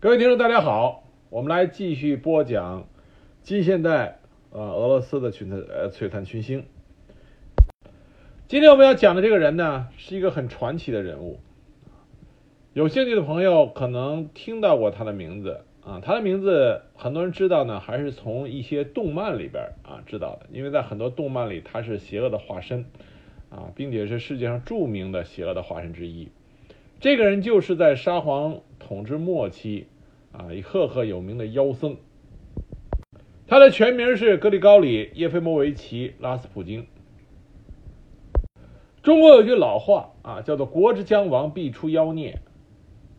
各位听众，大家好，我们来继续播讲近现代呃俄罗斯的群呃璀璨群星。今天我们要讲的这个人呢，是一个很传奇的人物。有兴趣的朋友可能听到过他的名字啊，他的名字很多人知道呢，还是从一些动漫里边啊知道的，因为在很多动漫里他是邪恶的化身啊，并且是世界上著名的邪恶的化身之一。这个人就是在沙皇统治末期啊，赫赫有名的妖僧。他的全名是格里高里·叶菲莫维奇·拉斯普京。中国有句老话啊，叫做“国之将亡，必出妖孽”。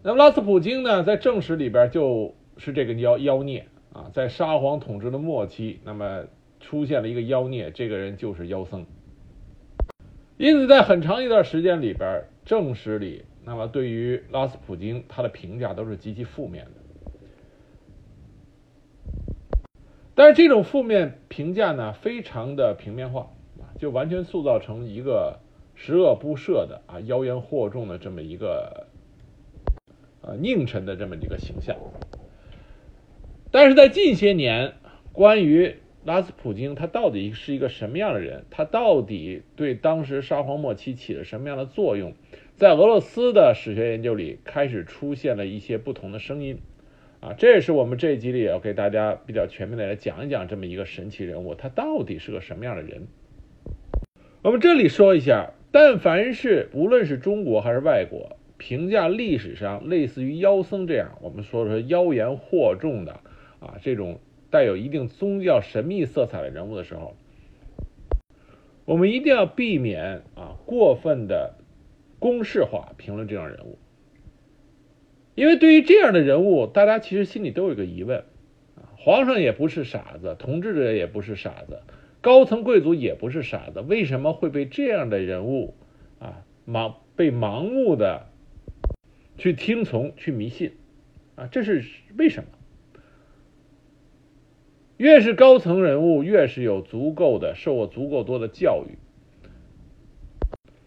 那么拉斯普京呢，在正史里边就是这个妖妖孽啊，在沙皇统治的末期，那么出现了一个妖孽，这个人就是妖僧。因此，在很长一段时间里边，正史里。那么，对于拉斯普京，他的评价都是极其负面的。但是，这种负面评价呢，非常的平面化，就完全塑造成一个十恶不赦的啊、妖言惑众的这么一个呃佞臣的这么一个形象。但是在近些年，关于拉斯普京他到底是一个什么样的人，他到底对当时沙皇末期起了什么样的作用？在俄罗斯的史学研究里，开始出现了一些不同的声音，啊，这也是我们这一集里要给大家比较全面的来讲一讲这么一个神奇人物，他到底是个什么样的人。我们这里说一下，但凡是无论是中国还是外国，评价历史上类似于妖僧这样，我们说说妖言惑众的啊，这种带有一定宗教神秘色彩的人物的时候，我们一定要避免啊过分的。公式化评论这样人物，因为对于这样的人物，大家其实心里都有个疑问：啊，皇上也不是傻子，统治者也不是傻子，高层贵族也不是傻子，为什么会被这样的人物啊盲被盲目的去听从、去迷信？啊，这是为什么？越是高层人物，越是有足够的受过足够多的教育。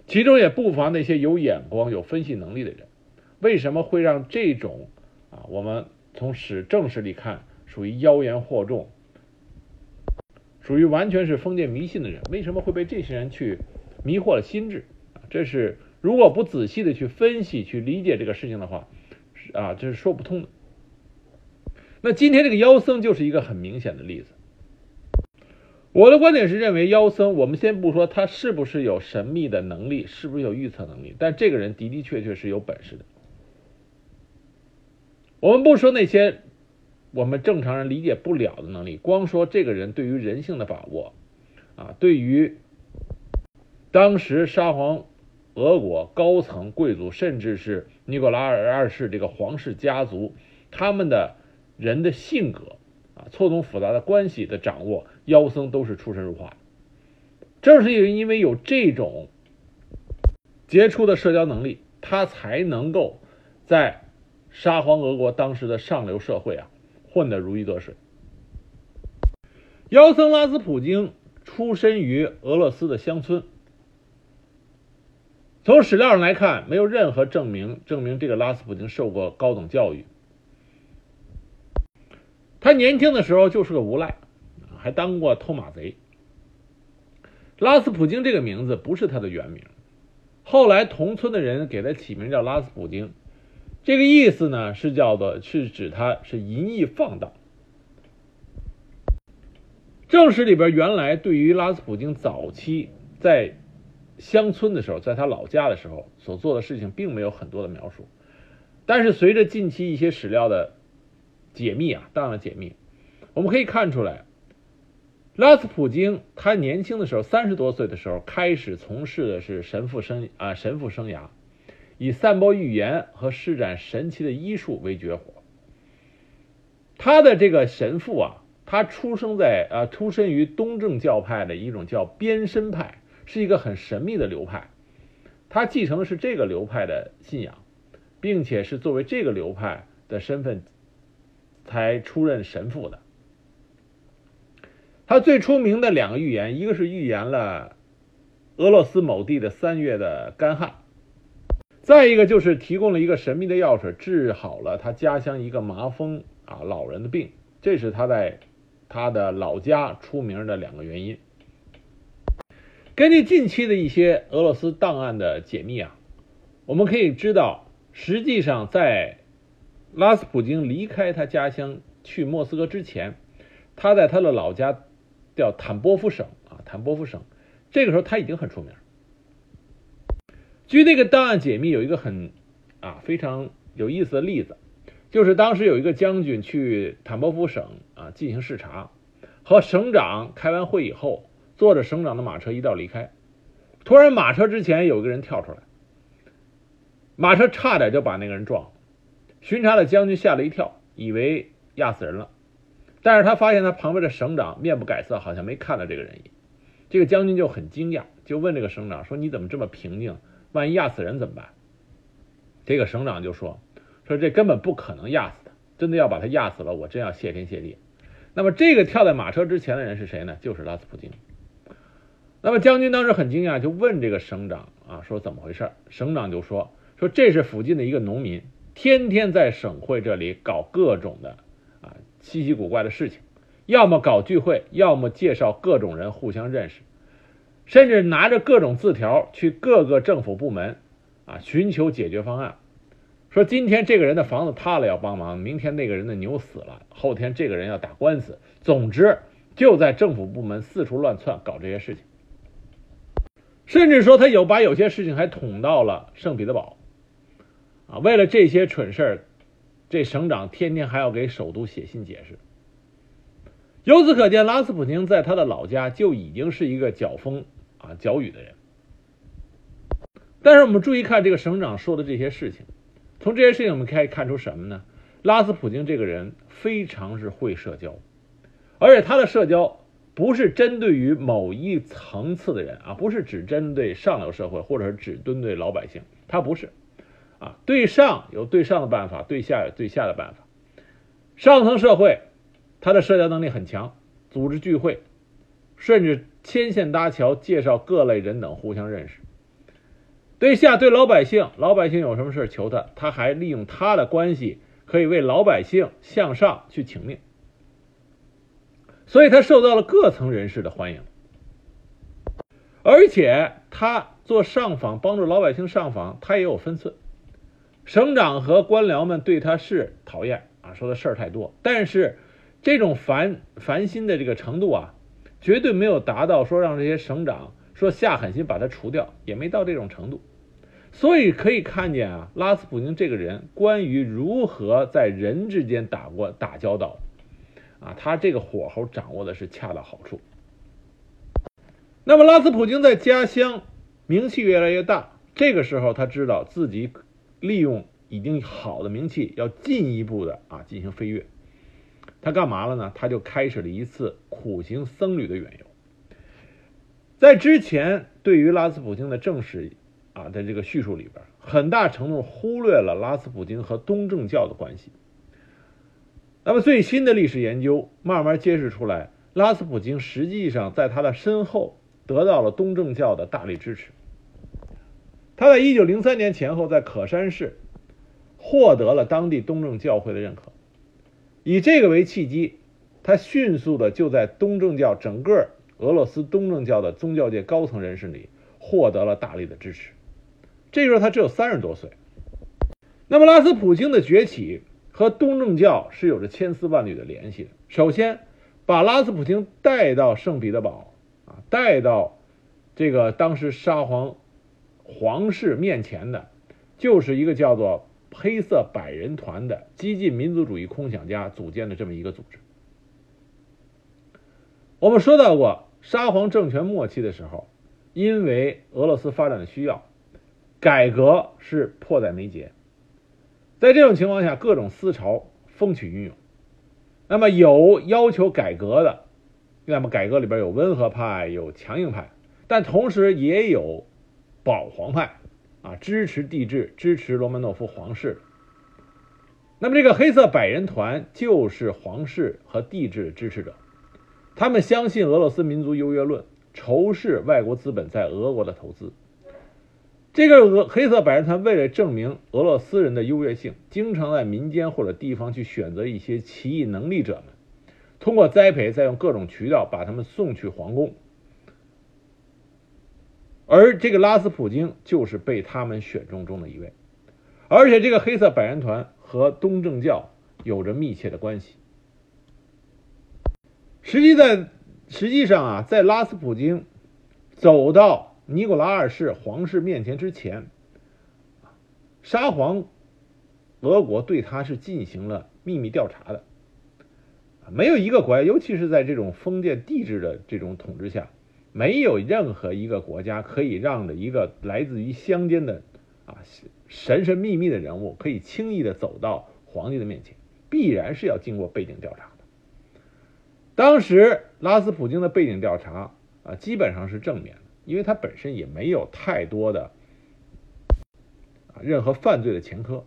其中也不乏那些有眼光、有分析能力的人。为什么会让这种啊，我们从史正史里看，属于妖言惑众，属于完全是封建迷信的人，为什么会被这些人去迷惑了心智？这是如果不仔细的去分析、去理解这个事情的话，啊，这是说不通的。那今天这个妖僧就是一个很明显的例子。我的观点是认为妖僧，我们先不说他是不是有神秘的能力，是不是有预测能力，但这个人的的确确是有本事的。我们不说那些我们正常人理解不了的能力，光说这个人对于人性的把握，啊，对于当时沙皇俄国高层贵族，甚至是尼古拉尔二世这个皇室家族，他们的人的性格。啊错综复杂的关系的掌握，妖僧都是出神入化。正是因为有这种杰出的社交能力，他才能够在沙皇俄国当时的上流社会啊混得如鱼得水。妖僧拉斯普京出身于俄罗斯的乡村，从史料上来看，没有任何证明证明这个拉斯普京受过高等教育。他年轻的时候就是个无赖，还当过偷马贼。拉斯普京这个名字不是他的原名，后来同村的人给他起名叫拉斯普京，这个意思呢是叫做是指他是淫逸放荡。正史里边原来对于拉斯普京早期在乡村的时候，在他老家的时候所做的事情并没有很多的描述，但是随着近期一些史料的。解密啊，当然解密，我们可以看出来，拉斯普京他年轻的时候，三十多岁的时候开始从事的是神父生啊神父生涯，以散播预言和施展神奇的医术为绝活。他的这个神父啊，他出生在啊出身于东正教派的一种叫边身派，是一个很神秘的流派。他继承的是这个流派的信仰，并且是作为这个流派的身份。才出任神父的。他最出名的两个预言，一个是预言了俄罗斯某地的三月的干旱，再一个就是提供了一个神秘的药水，治好了他家乡一个麻风啊老人的病，这是他在他的老家出名的两个原因。根据近期的一些俄罗斯档案的解密啊，我们可以知道，实际上在拉斯普京离开他家乡去莫斯科之前，他在他的老家叫坦波夫省啊，坦波夫省，这个时候他已经很出名。据那个档案解密，有一个很啊非常有意思的例子，就是当时有一个将军去坦波夫省啊进行视察，和省长开完会以后，坐着省长的马车一道离开，突然马车之前有一个人跳出来，马车差点就把那个人撞了，巡查的将军吓了一跳，以为压死人了，但是他发现他旁边的省长面不改色，好像没看到这个人一样，这个将军就很惊讶，就问这个省长说：“你怎么这么平静？”万一压死人怎么办？这个省长就说：“说这根本不可能压死他，真的要把他压死了，我真要谢天谢地。”那么这个跳在马车之前的人是谁呢？就是拉斯普京。那么将军当时很惊讶，就问这个省长啊，说怎么回事？省长就说：“说这是附近的一个农民，天天在省会这里搞各种的啊稀奇古怪的事情，要么搞聚会，要么介绍各种人互相认识。”甚至拿着各种字条去各个政府部门，啊，寻求解决方案。说今天这个人的房子塌了要帮忙，明天那个人的牛死了，后天这个人要打官司。总之就在政府部门四处乱窜，搞这些事情。甚至说他有把有些事情还捅到了圣彼得堡，啊，为了这些蠢事儿，这省长天天还要给首都写信解释。由此可见，拉斯普京在他的老家就已经是一个搅风啊搅雨的人。但是我们注意看这个省长说的这些事情，从这些事情我们可以看出什么呢？拉斯普京这个人非常是会社交，而且他的社交不是针对于某一层次的人啊，不是只针对上流社会，或者是只针对老百姓，他不是啊，对上有对上的办法，对下有对下的办法，上层社会。他的社交能力很强，组织聚会，甚至牵线搭桥，介绍各类人等互相认识。对下对老百姓，老百姓有什么事求他，他还利用他的关系，可以为老百姓向上去请命。所以他受到了各层人士的欢迎，而且他做上访，帮助老百姓上访，他也有分寸。省长和官僚们对他是讨厌啊，说的事儿太多，但是。这种烦烦心的这个程度啊，绝对没有达到说让这些省长说下狠心把他除掉，也没到这种程度。所以可以看见啊，拉斯普京这个人关于如何在人之间打过打交道，啊，他这个火候掌握的是恰到好处。那么拉斯普京在家乡名气越来越大，这个时候他知道自己利用已经好的名气，要进一步的啊进行飞跃。他干嘛了呢？他就开始了一次苦行僧侣的远游。在之前对于拉斯普京的正史啊的这个叙述里边，很大程度忽略了拉斯普京和东正教的关系。那么最新的历史研究慢慢揭示出来，拉斯普京实际上在他的身后得到了东正教的大力支持。他在一九零三年前后在可山市获得了当地东正教会的认可。以这个为契机，他迅速的就在东正教整个俄罗斯东正教的宗教界高层人士里获得了大力的支持。这时候他只有三十多岁。那么拉斯普京的崛起和东正教是有着千丝万缕的联系的。首先，把拉斯普京带到圣彼得堡啊，带到这个当时沙皇皇室面前的，就是一个叫做。黑色百人团的激进民族主义空想家组建的这么一个组织。我们说到过，沙皇政权末期的时候，因为俄罗斯发展的需要，改革是迫在眉睫。在这种情况下，各种思潮风起云涌。那么有要求改革的，那么改革里边有温和派，有强硬派，但同时也有保皇派。啊，支持帝制，支持罗曼诺夫皇室。那么，这个黑色百人团就是皇室和帝制的支持者。他们相信俄罗斯民族优越论，仇视外国资本在俄国的投资。这个俄黑色百人团为了证明俄罗斯人的优越性，经常在民间或者地方去选择一些奇异能力者们，通过栽培，再用各种渠道把他们送去皇宫。而这个拉斯普京就是被他们选中中的一位，而且这个黑色百人团和东正教有着密切的关系。实际在实际上啊，在拉斯普京走到。尼古拉二世皇室面前之前，沙皇俄国对他是进行了秘密调查的。没有一个国家，尤其是在这种封建帝制的这种统治下，没有任何一个国家可以让着一个来自于乡间的啊神神秘秘的人物可以轻易的走到皇帝的面前，必然是要经过背景调查的。当时拉斯普京的背景调查啊，基本上是正面的。因为他本身也没有太多的啊任何犯罪的前科，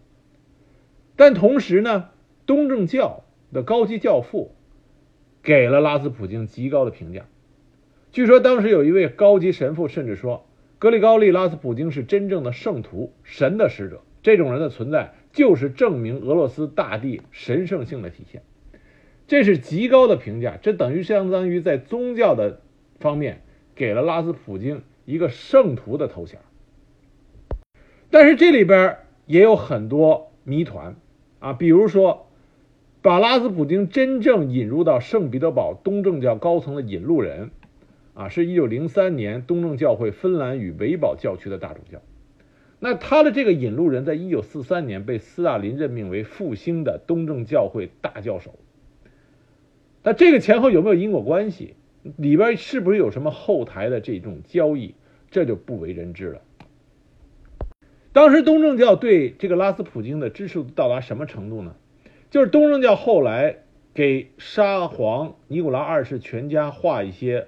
但同时呢，东正教的高级教父给了拉斯普京极高的评价。据说当时有一位高级神父甚至说，格里高利·拉斯普京是真正的圣徒、神的使者。这种人的存在就是证明俄罗斯大地神圣性的体现。这是极高的评价，这等于相当于在宗教的方面。给了拉斯普京一个圣徒的头衔，但是这里边也有很多谜团啊，比如说，把拉斯普京真正引入到圣彼得堡东正教高层的引路人啊，是一九零三年东正教会芬兰与维堡教区的大主教。那他的这个引路人，在一九四三年被斯大林任命为复兴的东正教会大教首。那这个前后有没有因果关系？里边是不是有什么后台的这种交易？这就不为人知了。当时东正教对这个拉斯普京的支持到达什么程度呢？就是东正教后来给沙皇尼古拉二世全家画一些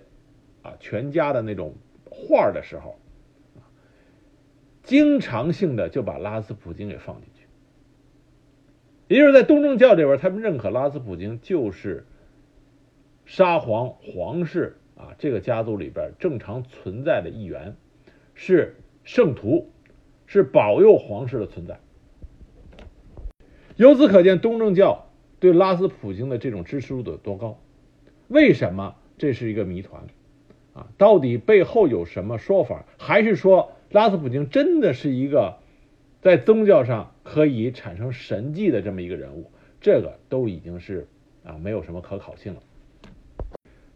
啊全家的那种画的时候，经常性的就把拉斯普京给放进去。也就是在东正教这边，他们认可拉斯普京就是。沙皇皇室啊，这个家族里边正常存在的一员，是圣徒，是保佑皇室的存在。由此可见，东正教对拉斯普京的这种支持度有多高？为什么这是一个谜团？啊，到底背后有什么说法？还是说拉斯普京真的是一个在宗教上可以产生神迹的这么一个人物？这个都已经是啊，没有什么可考性了。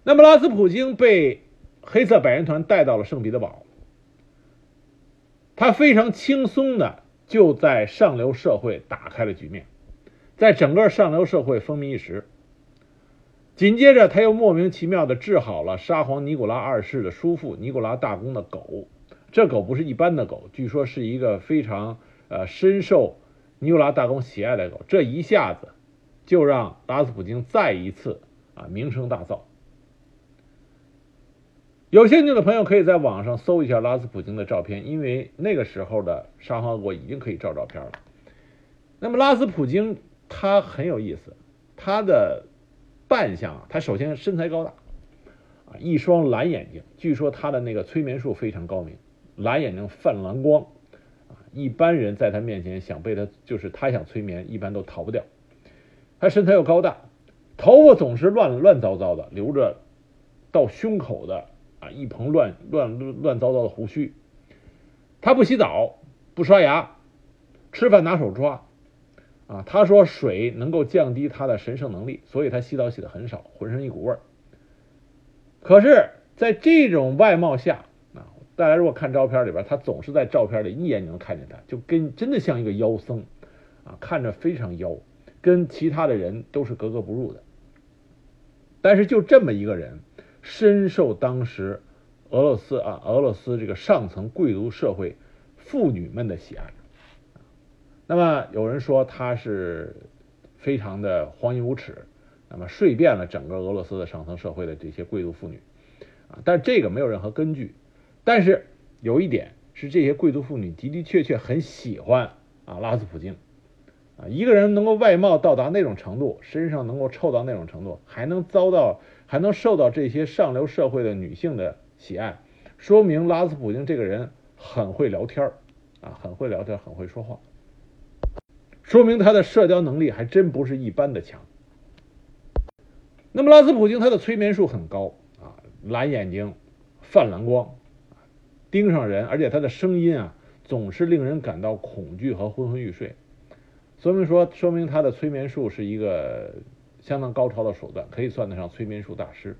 那么，拉斯普京被黑色百人团带到了圣彼得堡，他非常轻松的就在上流社会打开了局面，在整个上流社会风靡一时。紧接着，他又莫名其妙的治好了沙皇尼古拉二世的叔父尼古拉大公的狗，这狗不是一般的狗，据说是一个非常呃深受尼古拉大公喜爱的狗。这一下子就让拉斯普京再一次啊名声大噪。有兴趣的朋友可以在网上搜一下拉斯普京的照片，因为那个时候的沙皇国已经可以照照片了。那么拉斯普京他很有意思，他的扮相啊，他首先身材高大，啊，一双蓝眼睛，据说他的那个催眠术非常高明，蓝眼睛泛蓝光，啊，一般人在他面前想被他就是他想催眠，一般都逃不掉。他身材又高大，头发总是乱乱糟糟的，留着到胸口的。啊，一蓬乱乱乱糟糟的胡须，他不洗澡，不刷牙，吃饭拿手抓。啊，他说水能够降低他的神圣能力，所以他洗澡洗的很少，浑身一股味儿。可是，在这种外貌下，啊，大家如果看照片里边，他总是在照片里一眼就能看见他，就跟真的像一个妖僧，啊，看着非常妖，跟其他的人都是格格不入的。但是就这么一个人。深受当时俄罗斯啊，俄罗斯这个上层贵族社会妇女们的喜爱。那么有人说他是非常的荒淫无耻，那么睡遍了整个俄罗斯的上层社会的这些贵族妇女啊，但这个没有任何根据。但是有一点是，这些贵族妇女的的确确很喜欢啊拉斯普京啊，一个人能够外貌到达那种程度，身上能够臭到那种程度，还能遭到。还能受到这些上流社会的女性的喜爱，说明拉斯普京这个人很会聊天啊，很会聊天，很会说话，说明他的社交能力还真不是一般的强。那么拉斯普京他的催眠术很高啊，蓝眼睛，泛蓝光，盯上人，而且他的声音啊总是令人感到恐惧和昏昏欲睡，说明说说明他的催眠术是一个相当高超的手段，可以算得上催眠术大师。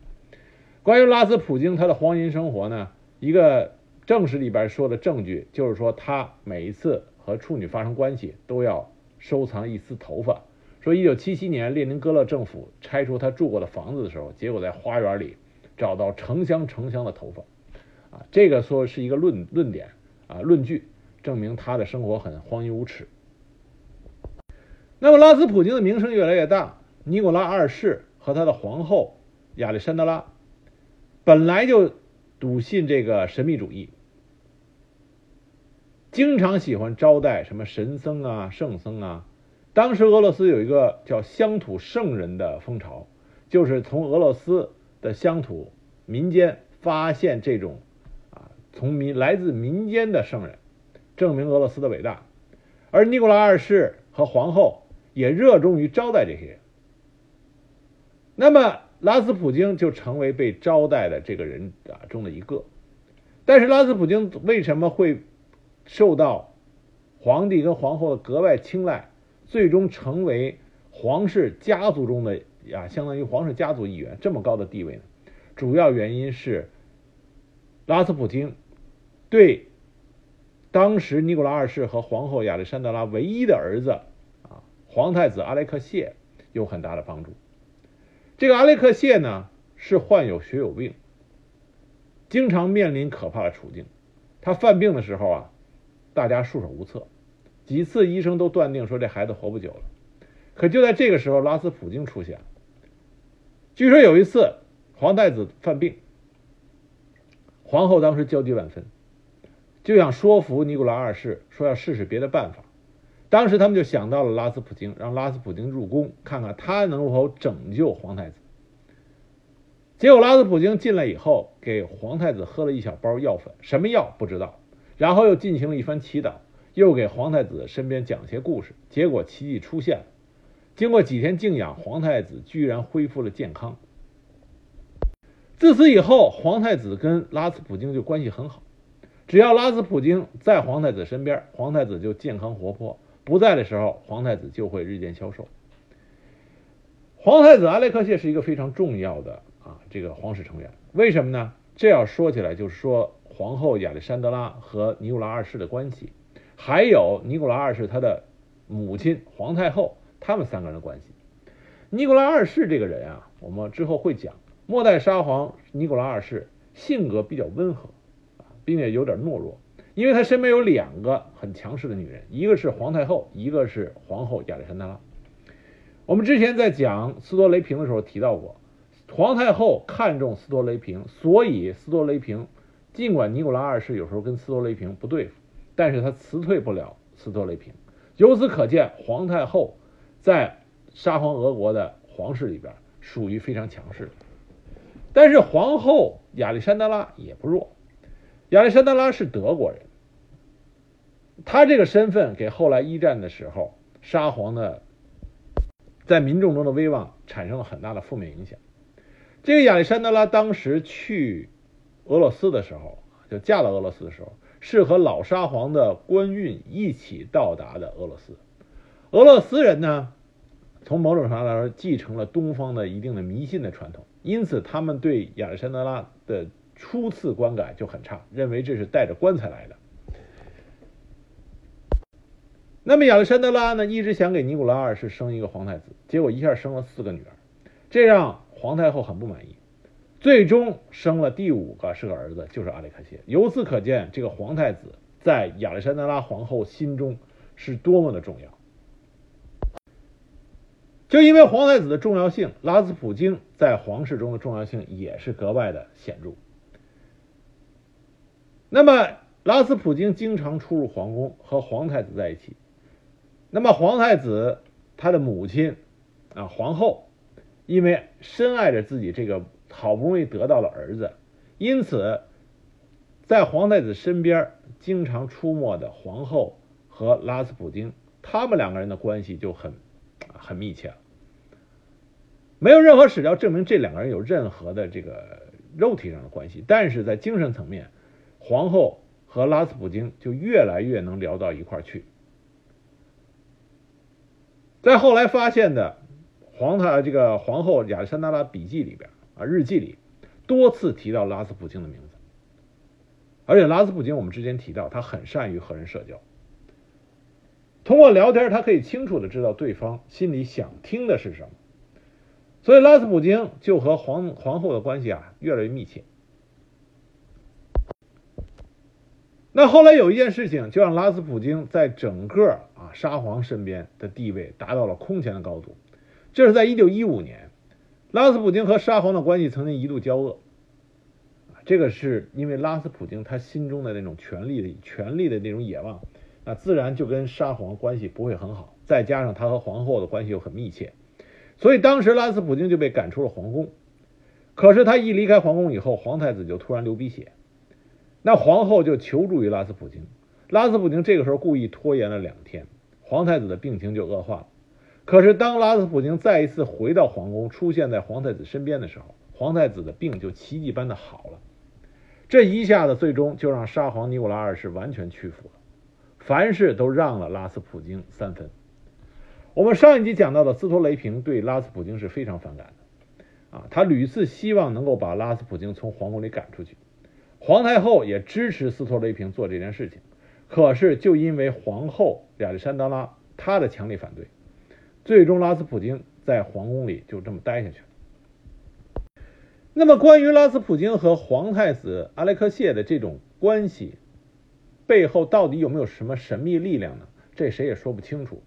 关于拉斯普京他的荒淫生活呢，一个正史里边说的证据就是说，他每一次和处女发生关系都要收藏一丝头发。说一九七七年列宁格勒政府拆除他住过的房子的时候，结果在花园里找到成箱成箱的头发，啊，这个说是一个论论点啊论据，证明他的生活很荒淫无耻。那么拉斯普京的名声越来越大，尼古拉二世和他的皇后亚历山德拉。本来就笃信这个神秘主义，经常喜欢招待什么神僧啊、圣僧啊。当时俄罗斯有一个叫乡土圣人的风潮，就是从俄罗斯的乡土民间发现这种啊，从民来自民间的圣人，证明俄罗斯的伟大。而尼古拉二世和皇后也热衷于招待这些人。那么。拉斯普京就成为被招待的这个人啊中的一个，但是拉斯普京为什么会受到皇帝跟皇后的格外青睐，最终成为皇室家族中的呀，相当于皇室家族一员这么高的地位呢？主要原因是拉斯普京对当时尼古拉二世和皇后亚历山德拉唯一的儿子啊皇太子阿列克谢有很大的帮助。这个阿列克谢呢是患有血友病，经常面临可怕的处境。他犯病的时候啊，大家束手无策，几次医生都断定说这孩子活不久了。可就在这个时候，拉斯普京出现了。据说有一次皇太子犯病，皇后当时焦急万分，就想说服尼古拉二世说要试试别的办法。当时他们就想到了拉斯普京，让拉斯普京入宫，看看他能否拯救皇太子。结果拉斯普京进来以后，给皇太子喝了一小包药粉，什么药不知道，然后又进行了一番祈祷，又给皇太子身边讲些故事。结果奇迹出现了，经过几天静养，皇太子居然恢复了健康。自此以后，皇太子跟拉斯普京就关系很好，只要拉斯普京在皇太子身边，皇太子就健康活泼。不在的时候，皇太子就会日渐消瘦。皇太子阿列克谢是一个非常重要的啊，这个皇室成员。为什么呢？这要说起来，就是说皇后亚历山德拉和尼古拉二世的关系，还有尼古拉二世他的母亲皇太后，他们三个人的关系。尼古拉二世这个人啊，我们之后会讲。末代沙皇尼古拉二世性格比较温和啊，并且有点懦弱。因为他身边有两个很强势的女人，一个是皇太后，一个是皇后亚历山德拉。我们之前在讲斯多雷平的时候提到过，皇太后看中斯多雷平，所以斯多雷平尽管尼古拉二世有时候跟斯托雷平不对付，但是他辞退不了斯托雷平。由此可见，皇太后在沙皇俄国的皇室里边属于非常强势。但是皇后亚历山德拉也不弱。亚历山德拉是德国人，他这个身份给后来一战的时候沙皇的在民众中的威望产生了很大的负面影响。这个亚历山德拉当时去俄罗斯的时候，就嫁到俄罗斯的时候，是和老沙皇的官运一起到达的俄罗斯。俄罗斯人呢，从某种上来说继承了东方的一定的迷信的传统，因此他们对亚历山德拉的。初次观感就很差，认为这是带着棺材来的。那么亚历山德拉呢，一直想给尼古拉二世生一个皇太子，结果一下生了四个女儿，这让皇太后很不满意。最终生了第五个是个儿子，就是阿里克谢。由此可见，这个皇太子在亚历山德拉皇后心中是多么的重要。就因为皇太子的重要性，拉斯普京在皇室中的重要性也是格外的显著。那么，拉斯普京经常出入皇宫，和皇太子在一起。那么，皇太子他的母亲啊，皇后，因为深爱着自己这个好不容易得到了儿子，因此在皇太子身边经常出没的皇后和拉斯普京，他们两个人的关系就很很密切了。没有任何史料证明这两个人有任何的这个肉体上的关系，但是在精神层面，皇后和拉斯普京就越来越能聊到一块去。在后来发现的皇太这个皇后亚历山大拉笔记里边啊日记里，多次提到拉斯普京的名字。而且拉斯普京我们之前提到，他很善于和人社交，通过聊天，他可以清楚的知道对方心里想听的是什么。所以拉斯普京就和皇皇后的关系啊越来越密切。那后来有一件事情，就让拉斯普京在整个啊沙皇身边的地位达到了空前的高度。这是在一九一五年，拉斯普京和沙皇的关系曾经一度交恶。这个是因为拉斯普京他心中的那种权力的权力的那种野望，那自然就跟沙皇关系不会很好。再加上他和皇后的关系又很密切，所以当时拉斯普京就被赶出了皇宫。可是他一离开皇宫以后，皇太子就突然流鼻血。那皇后就求助于拉斯普京，拉斯普京这个时候故意拖延了两天，皇太子的病情就恶化了。可是当拉斯普京再一次回到皇宫，出现在皇太子身边的时候，皇太子的病就奇迹般的好了。这一下子，最终就让沙皇尼古拉二世完全屈服了，凡事都让了拉斯普京三分。我们上一集讲到的斯托雷平对拉斯普京是非常反感的，啊，他屡次希望能够把拉斯普京从皇宫里赶出去。皇太后也支持斯托雷平做这件事情，可是就因为皇后亚历山德拉她的强烈反对，最终拉斯普京在皇宫里就这么待下去了。那么，关于拉斯普京和皇太子阿列克谢的这种关系背后到底有没有什么神秘力量呢？这谁也说不清楚。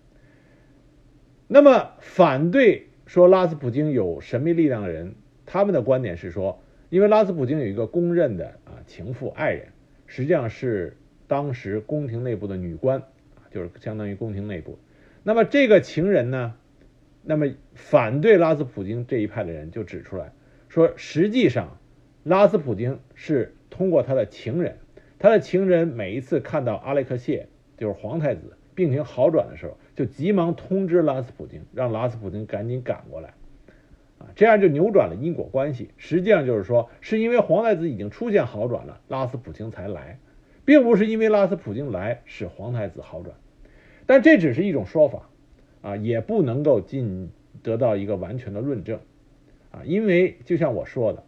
那么，反对说拉斯普京有神秘力量的人，他们的观点是说。因为拉斯普京有一个公认的啊情妇爱人，实际上是当时宫廷内部的女官，就是相当于宫廷内部。那么这个情人呢，那么反对拉斯普京这一派的人就指出来说，实际上拉斯普京是通过他的情人，他的情人每一次看到阿列克谢就是皇太子病情好转的时候，就急忙通知拉斯普京，让拉斯普京赶紧赶过来。这样就扭转了因果关系。实际上就是说，是因为皇太子已经出现好转了，拉斯普京才来，并不是因为拉斯普京来使皇太子好转。但这只是一种说法，啊，也不能够进得到一个完全的论证，啊，因为就像我说的，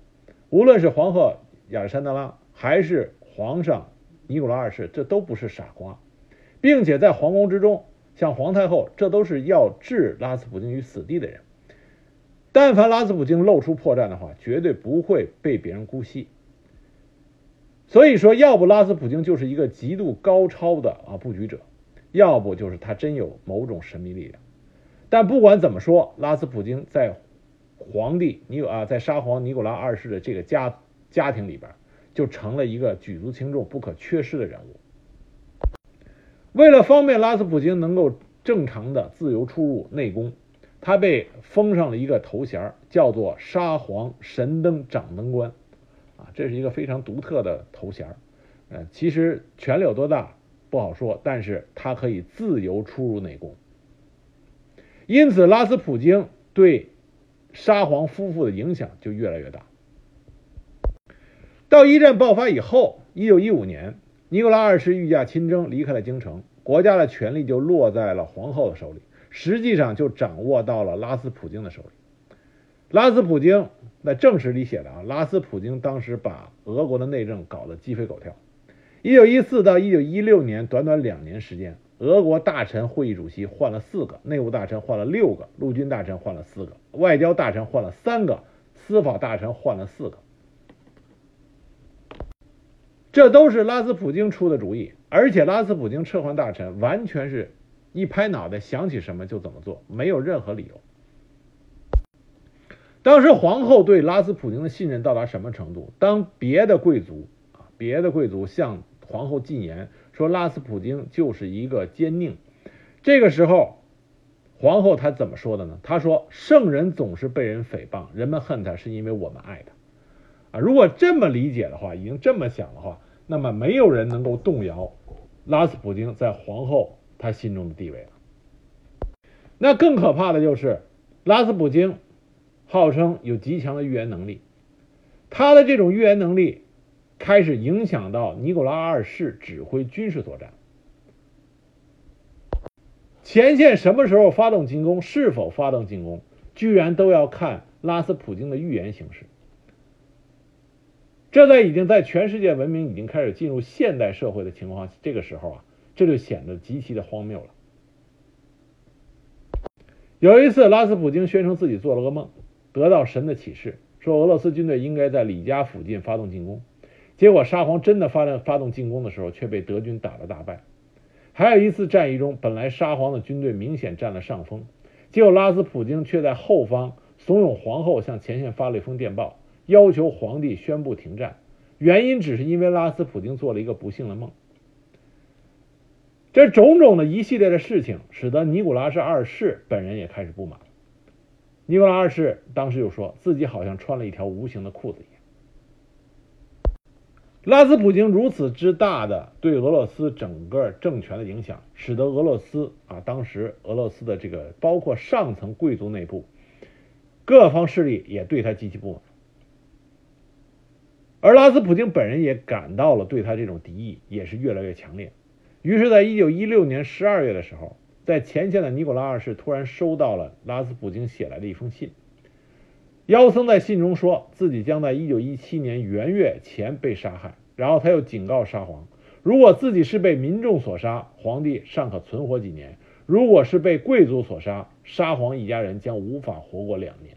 无论是皇后亚历山德拉，还是皇上尼古拉二世，这都不是傻瓜，并且在皇宫之中，像皇太后，这都是要置拉斯普京于死地的人。但凡拉斯普京露出破绽的话，绝对不会被别人姑息。所以说，要不拉斯普京就是一个极度高超的啊布局者，要不就是他真有某种神秘力量。但不管怎么说，拉斯普京在皇帝尼啊在沙皇尼古拉二世的这个家家庭里边，就成了一个举足轻重、不可缺失的人物。为了方便拉斯普京能够正常的自由出入内宫。他被封上了一个头衔，叫做沙皇神灯掌灯官，啊，这是一个非常独特的头衔。呃，其实权力有多大不好说，但是他可以自由出入内宫。因此，拉斯普京对沙皇夫妇的影响就越来越大。到一战爆发以后，一九一五年，尼古拉二世御驾亲征，离开了京城，国家的权力就落在了皇后的手里。实际上就掌握到了拉斯普京的手里。拉斯普京在正史里写的啊，拉斯普京当时把俄国的内政搞得鸡飞狗跳。一九一四到一九一六年，短短两年时间，俄国大臣会议主席换了四个，内务大臣换了六个，陆军大臣换了四个，外交大臣换了三个，司法大臣换了四个。这都是拉斯普京出的主意，而且拉斯普京撤换大臣完全是。一拍脑袋想起什么就怎么做，没有任何理由。当时皇后对拉斯普京的信任到达什么程度？当别的贵族啊，别的贵族向皇后进言说拉斯普京就是一个奸佞，这个时候皇后她怎么说的呢？她说：“圣人总是被人诽谤，人们恨他是因为我们爱他。”啊，如果这么理解的话，已经这么想的话，那么没有人能够动摇拉斯普京在皇后他心中的地位了。那更可怕的就是拉斯普京号称有极强的预言能力，他的这种预言能力开始影响到尼古拉二世指挥军事作战。前线什么时候发动进攻，是否发动进攻，居然都要看拉斯普京的预言形式。这在已经在全世界文明已经开始进入现代社会的情况，这个时候啊，这就显得极其的荒谬了。有一次，拉斯普京宣称自己做了个梦，得到神的启示，说俄罗斯军队应该在李家附近发动进攻。结果沙皇真的发动发动进攻的时候，却被德军打了大败。还有一次战役中，本来沙皇的军队明显占了上风，结果拉斯普京却在后方怂恿皇后向前线发了一封电报。要求皇帝宣布停战，原因只是因为拉斯普京做了一个不幸的梦。这种种的一系列的事情，使得尼古拉斯二世本人也开始不满。尼古拉二世当时就说自己好像穿了一条无形的裤子一样。拉斯普京如此之大的对俄罗斯整个政权的影响，使得俄罗斯啊，当时俄罗斯的这个包括上层贵族内部各方势力也对他极其不满。而拉斯普京本人也感到了对他这种敌意也是越来越强烈，于是，在一九一六年十二月的时候，在前线的尼古拉二世突然收到了拉斯普京写来的一封信。妖僧在信中说自己将在一九一七年元月前被杀害，然后他又警告沙皇，如果自己是被民众所杀，皇帝尚可存活几年；如果是被贵族所杀，沙皇一家人将无法活过两年。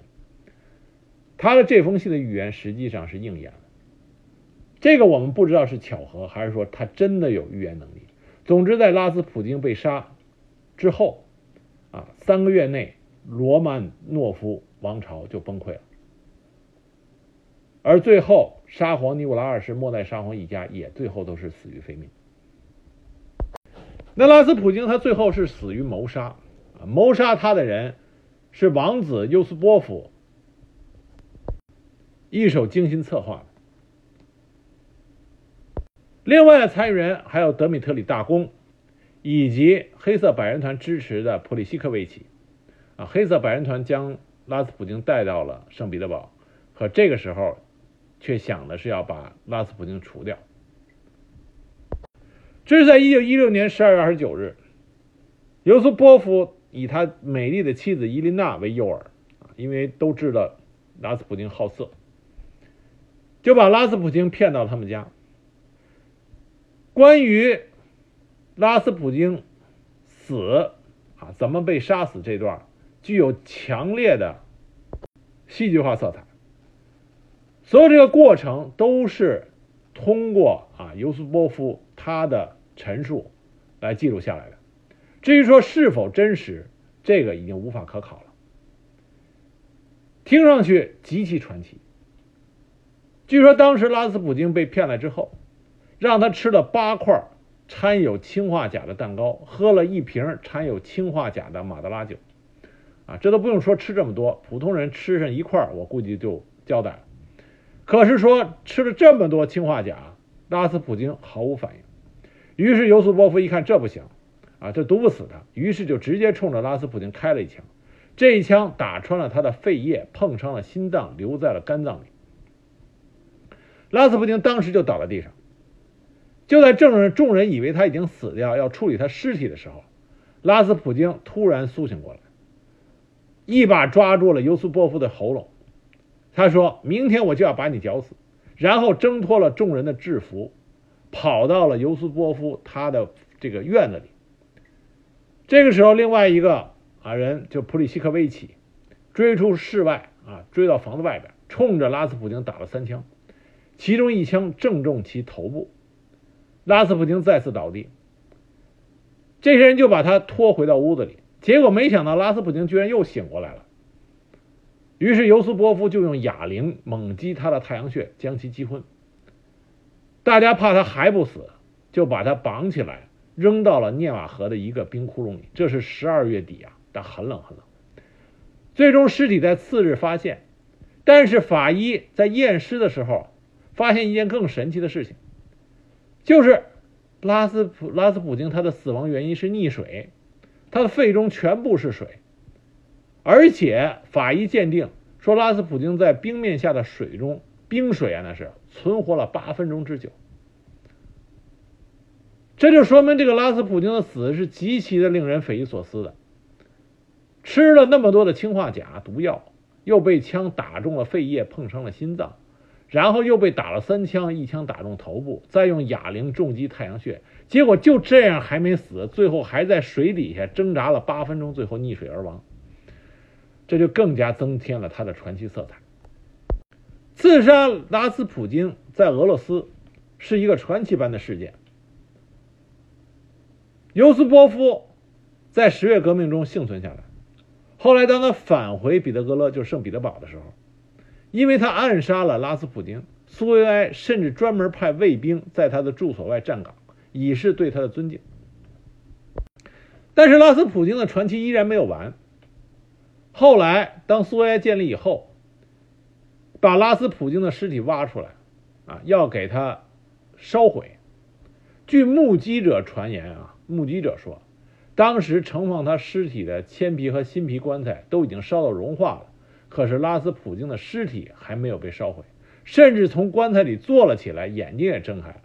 他的这封信的预言实际上是应验了。这个我们不知道是巧合，还是说他真的有预言能力。总之，在拉斯普京被杀之后，啊，三个月内，罗曼诺夫王朝就崩溃了。而最后，沙皇尼古拉二世、末代沙皇一家也最后都是死于非命。那拉斯普京他最后是死于谋杀，啊，谋杀他的人是王子尤斯波夫，一手精心策划的。另外的参与人还有德米特里大公，以及黑色百人团支持的普里西科维奇。啊，黑色百人团将拉斯普京带到了圣彼得堡，可这个时候却想的是要把拉斯普京除掉。这是在一九一六年十二月二十九日，尤苏波夫以他美丽的妻子伊琳娜为诱饵，因为都知道拉斯普京好色，就把拉斯普京骗到他们家。关于拉斯普京死啊，怎么被杀死这段，具有强烈的戏剧化色彩。所有这个过程都是通过啊尤斯波夫他的陈述来记录下来的。至于说是否真实，这个已经无法可考了。听上去极其传奇。据说当时拉斯普京被骗了之后。让他吃了八块掺有氰化钾的蛋糕，喝了一瓶掺有氰化钾的马德拉酒，啊，这都不用说吃这么多，普通人吃上一块，我估计就交代了。可是说吃了这么多氰化钾，拉斯普京毫无反应。于是尤苏波夫一看这不行，啊，这毒不死他，于是就直接冲着拉斯普京开了一枪，这一枪打穿了他的肺叶，碰伤了心脏，留在了肝脏里。拉斯普京当时就倒在地上。就在众人众人以为他已经死掉，要处理他尸体的时候，拉斯普京突然苏醒过来，一把抓住了尤苏波夫的喉咙。他说明天我就要把你绞死，然后挣脱了众人的制服，跑到了尤苏波夫他的这个院子里。这个时候，另外一个啊人就普里西科维奇追出室外啊，追到房子外边，冲着拉斯普京打了三枪，其中一枪正中其头部。拉斯普京再次倒地，这些人就把他拖回到屋子里，结果没想到拉斯普京居然又醒过来了。于是尤斯波夫就用哑铃猛击他的太阳穴，将其击昏。大家怕他还不死，就把他绑起来，扔到了涅瓦河的一个冰窟窿里。这是十二月底啊，但很冷很冷。最终尸体在次日发现，但是法医在验尸的时候，发现一件更神奇的事情。就是拉斯普拉斯普京他的死亡原因是溺水，他的肺中全部是水，而且法医鉴定说拉斯普京在冰面下的水中，冰水啊那是存活了八分钟之久。这就说明这个拉斯普京的死是极其的令人匪夷所思的。吃了那么多的氰化钾毒药，又被枪打中了肺叶，碰伤了心脏，然后又被打了三枪，一枪打中头部，再用哑铃重击太阳穴，结果就这样还没死，最后还在水底下挣扎了八分钟，最后溺水而亡。这就更加增添了他的传奇色彩。刺杀拉斯普京在俄罗斯是一个传奇般的事件。尤斯波夫在十月革命中幸存下来。后来，当他返回彼得格勒，就是圣彼得堡的时候，因为他暗杀了拉斯普京，苏维埃甚至专门派卫兵在他的住所外站岗，以示对他的尊敬。但是，拉斯普京的传奇依然没有完。后来，当苏维埃建立以后，把拉斯普京的尸体挖出来，啊，要给他烧毁。据目击者传言啊。目击者说，当时盛放他尸体的铅皮和新皮棺材都已经烧到融化了，可是拉斯普京的尸体还没有被烧毁，甚至从棺材里坐了起来，眼睛也睁开了。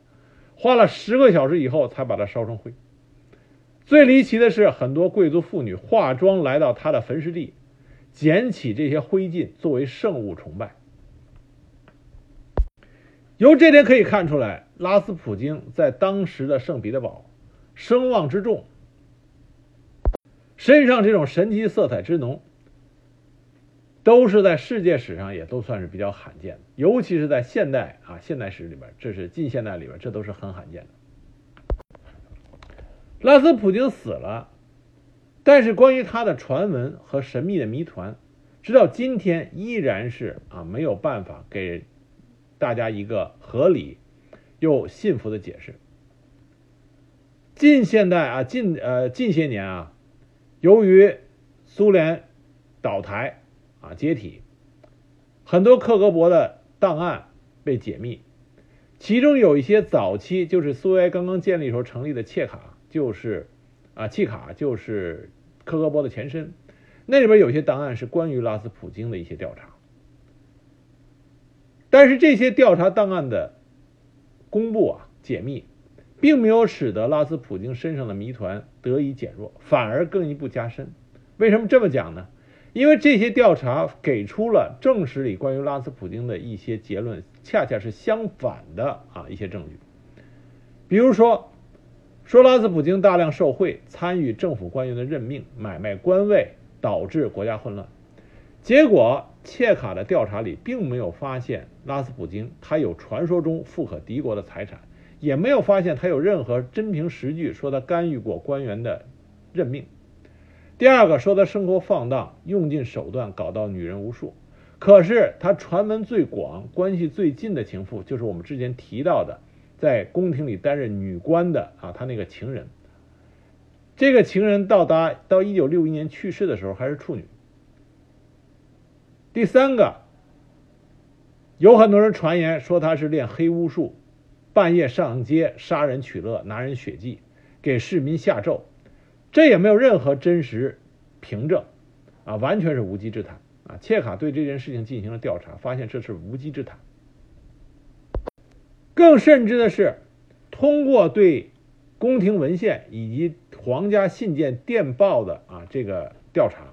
花了十个小时以后才把它烧成灰。最离奇的是，很多贵族妇女化妆来到他的坟尸地，捡起这些灰烬作为圣物崇拜。由这点可以看出来，拉斯普京在当时的圣彼得堡。声望之重，身上这种神奇色彩之浓，都是在世界史上也都算是比较罕见的，尤其是在现代啊现代史里边，这是近现代里边，这都是很罕见的。拉斯普京死了，但是关于他的传闻和神秘的谜团，直到今天依然是啊没有办法给大家一个合理又信服的解释。近现代啊，近呃近些年啊，由于苏联倒台啊解体，很多克格勃的档案被解密，其中有一些早期就是苏维埃刚刚建立时候成立的切卡，就是啊契卡就是克格勃的前身，那里边有些档案是关于拉斯普京的一些调查，但是这些调查档案的公布啊解密。并没有使得拉斯普京身上的谜团得以减弱，反而更一步加深。为什么这么讲呢？因为这些调查给出了正史里关于拉斯普京的一些结论，恰恰是相反的啊一些证据。比如说，说拉斯普京大量受贿，参与政府官员的任命、买卖官位，导致国家混乱。结果，切卡的调查里并没有发现拉斯普京他有传说中富可敌国的财产。也没有发现他有任何真凭实据说他干预过官员的任命。第二个说他生活放荡，用尽手段搞到女人无数。可是他传闻最广、关系最近的情妇，就是我们之前提到的，在宫廷里担任女官的啊，他那个情人。这个情人到达到一九六一年去世的时候还是处女。第三个，有很多人传言说他是练黑巫术。半夜上街杀人取乐，拿人血迹，给市民下咒，这也没有任何真实凭证，啊，完全是无稽之谈啊！切卡对这件事情进行了调查，发现这是无稽之谈。更甚至的是，通过对宫廷文献以及皇家信件、电报的啊这个调查，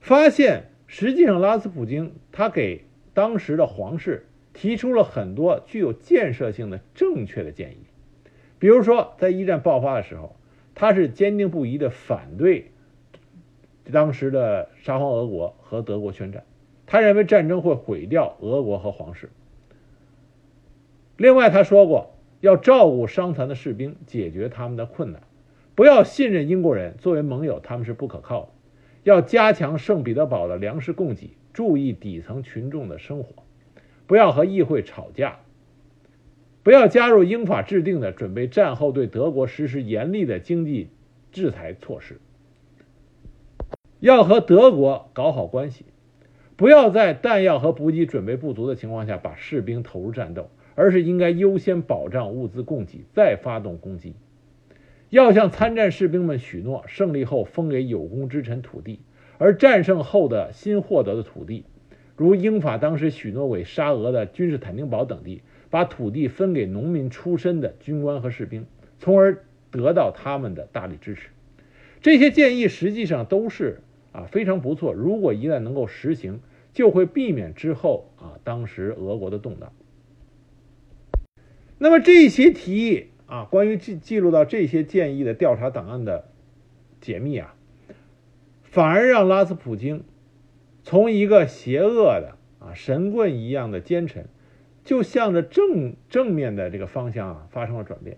发现实际上拉斯普京他给当时的皇室。提出了很多具有建设性的正确的建议，比如说，在一战爆发的时候，他是坚定不移的反对当时的沙皇俄国和德国宣战，他认为战争会毁掉俄国和皇室。另外，他说过要照顾伤残的士兵，解决他们的困难，不要信任英国人作为盟友，他们是不可靠的。要加强圣彼得堡的粮食供给，注意底层群众的生活。不要和议会吵架，不要加入英法制定的准备战后对德国实施严厉的经济制裁措施。要和德国搞好关系，不要在弹药和补给准备不足的情况下把士兵投入战斗，而是应该优先保障物资供给，再发动攻击。要向参战士兵们许诺，胜利后封给有功之臣土地，而战胜后的新获得的土地，如英法当时许诺给沙俄的君士坦丁堡等地，把土地分给农民出身的军官和士兵，从而得到他们的大力支持。这些建议实际上都是啊非常不错。如果一旦能够实行，就会避免之后啊当时俄国的动荡。那么这些提议啊，关于记记录到这些建议的调查档案的解密啊，反而让拉斯普京从一个邪恶的啊神棍一样的奸臣，就向着正正面的这个方向啊发生了转变。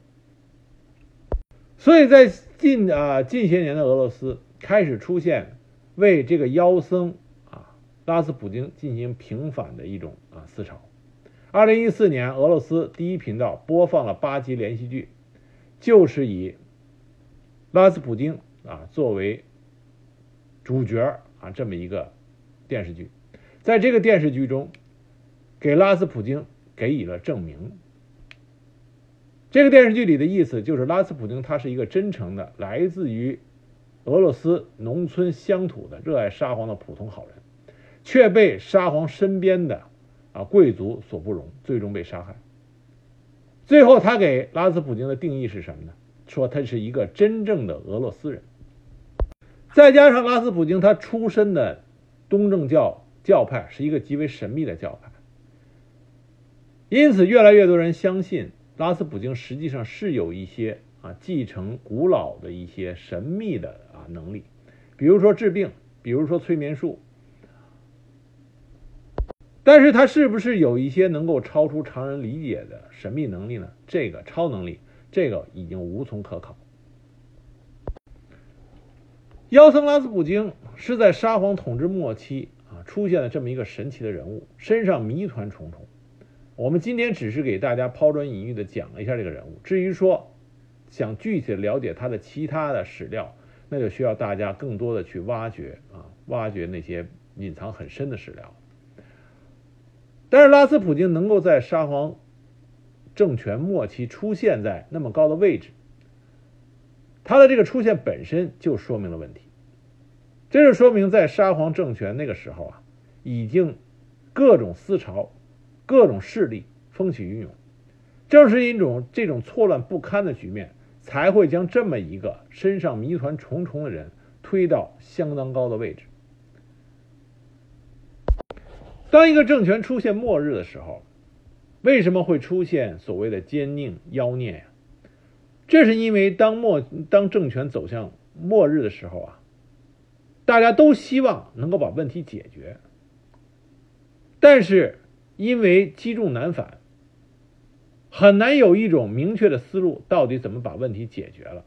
所以在近啊近些年的俄罗斯开始出现为这个妖僧啊拉斯普京进行平反的一种啊思潮。二零一四年，俄罗斯第一频道播放了八集连续剧，就是以拉斯普京啊作为主角啊这么一个电视剧。在这个电视剧中，给拉斯普京给予了证明。这个电视剧里的意思就是，拉斯普京他是一个真诚的、来自于俄罗斯农村乡土的、热爱沙皇的普通好人，却被沙皇身边的。啊，贵族所不容，最终被杀害。最后，他给拉斯普京的定义是什么呢？说他是一个真正的俄罗斯人。再加上拉斯普京他出身的东正教教派是一个极为神秘的教派，因此越来越多人相信拉斯普京实际上是有一些啊继承古老的一些神秘的啊能力，比如说治病，比如说催眠术。但是他是不是有一些能够超出常人理解的神秘能力呢？这个超能力，这个已经无从可考。妖僧拉斯普京是在沙皇统治末期啊出现了这么一个神奇的人物，身上谜团重重。我们今天只是给大家抛砖引玉的讲了一下这个人物，至于说想具体的了解他的其他的史料，那就需要大家更多的去挖掘啊，挖掘那些隐藏很深的史料。但是拉斯普京能够在沙皇政权末期出现在那么高的位置，他的这个出现本身就说明了问题。这就说明在沙皇政权那个时候啊，已经各种思潮、各种势力风起云涌。正是一种这种错乱不堪的局面，才会将这么一个身上谜团重重的人推到相当高的位置。当一个政权出现末日的时候，为什么会出现所谓的奸佞妖孽呀？这是因为当末当政权走向末日的时候啊，大家都希望能够把问题解决，但是因为积重难返，很难有一种明确的思路，到底怎么把问题解决了？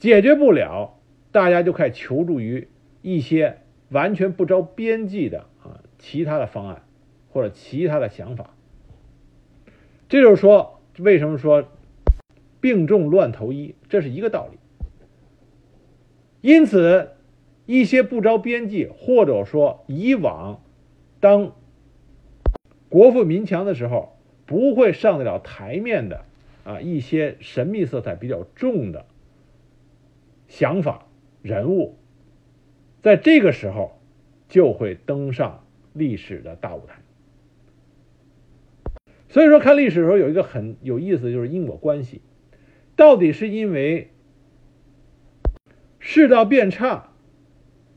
解决不了，大家就开始求助于一些完全不着边际的啊。其他的方案或者其他的想法，这就是说，为什么说病重乱投医，这是一个道理。因此，一些不着边际或者说以往当国富民强的时候不会上得了台面的啊一些神秘色彩比较重的想法人物，在这个时候就会登上。历史的大舞台，所以说看历史的时候有一个很有意思，就是因果关系，到底是因为世道变差，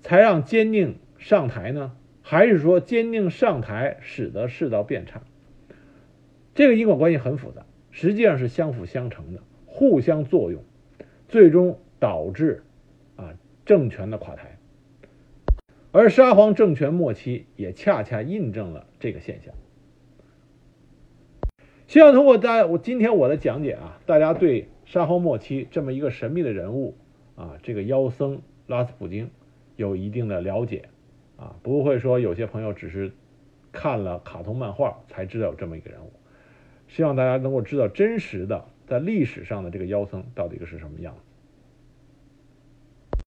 才让坚定上台呢，还是说坚定上台使得世道变差？这个因果关系很复杂，实际上是相辅相成的，互相作用，最终导致啊政权的垮台。而沙皇政权末期也恰恰印证了这个现象。希望通过大家我今天我的讲解啊，大家对沙皇末期这么一个神秘的人物啊，这个妖僧拉斯普京有一定的了解啊，不会说有些朋友只是看了卡通漫画才知道有这么一个人物。希望大家能够知道真实的在历史上的这个妖僧到底是什么样。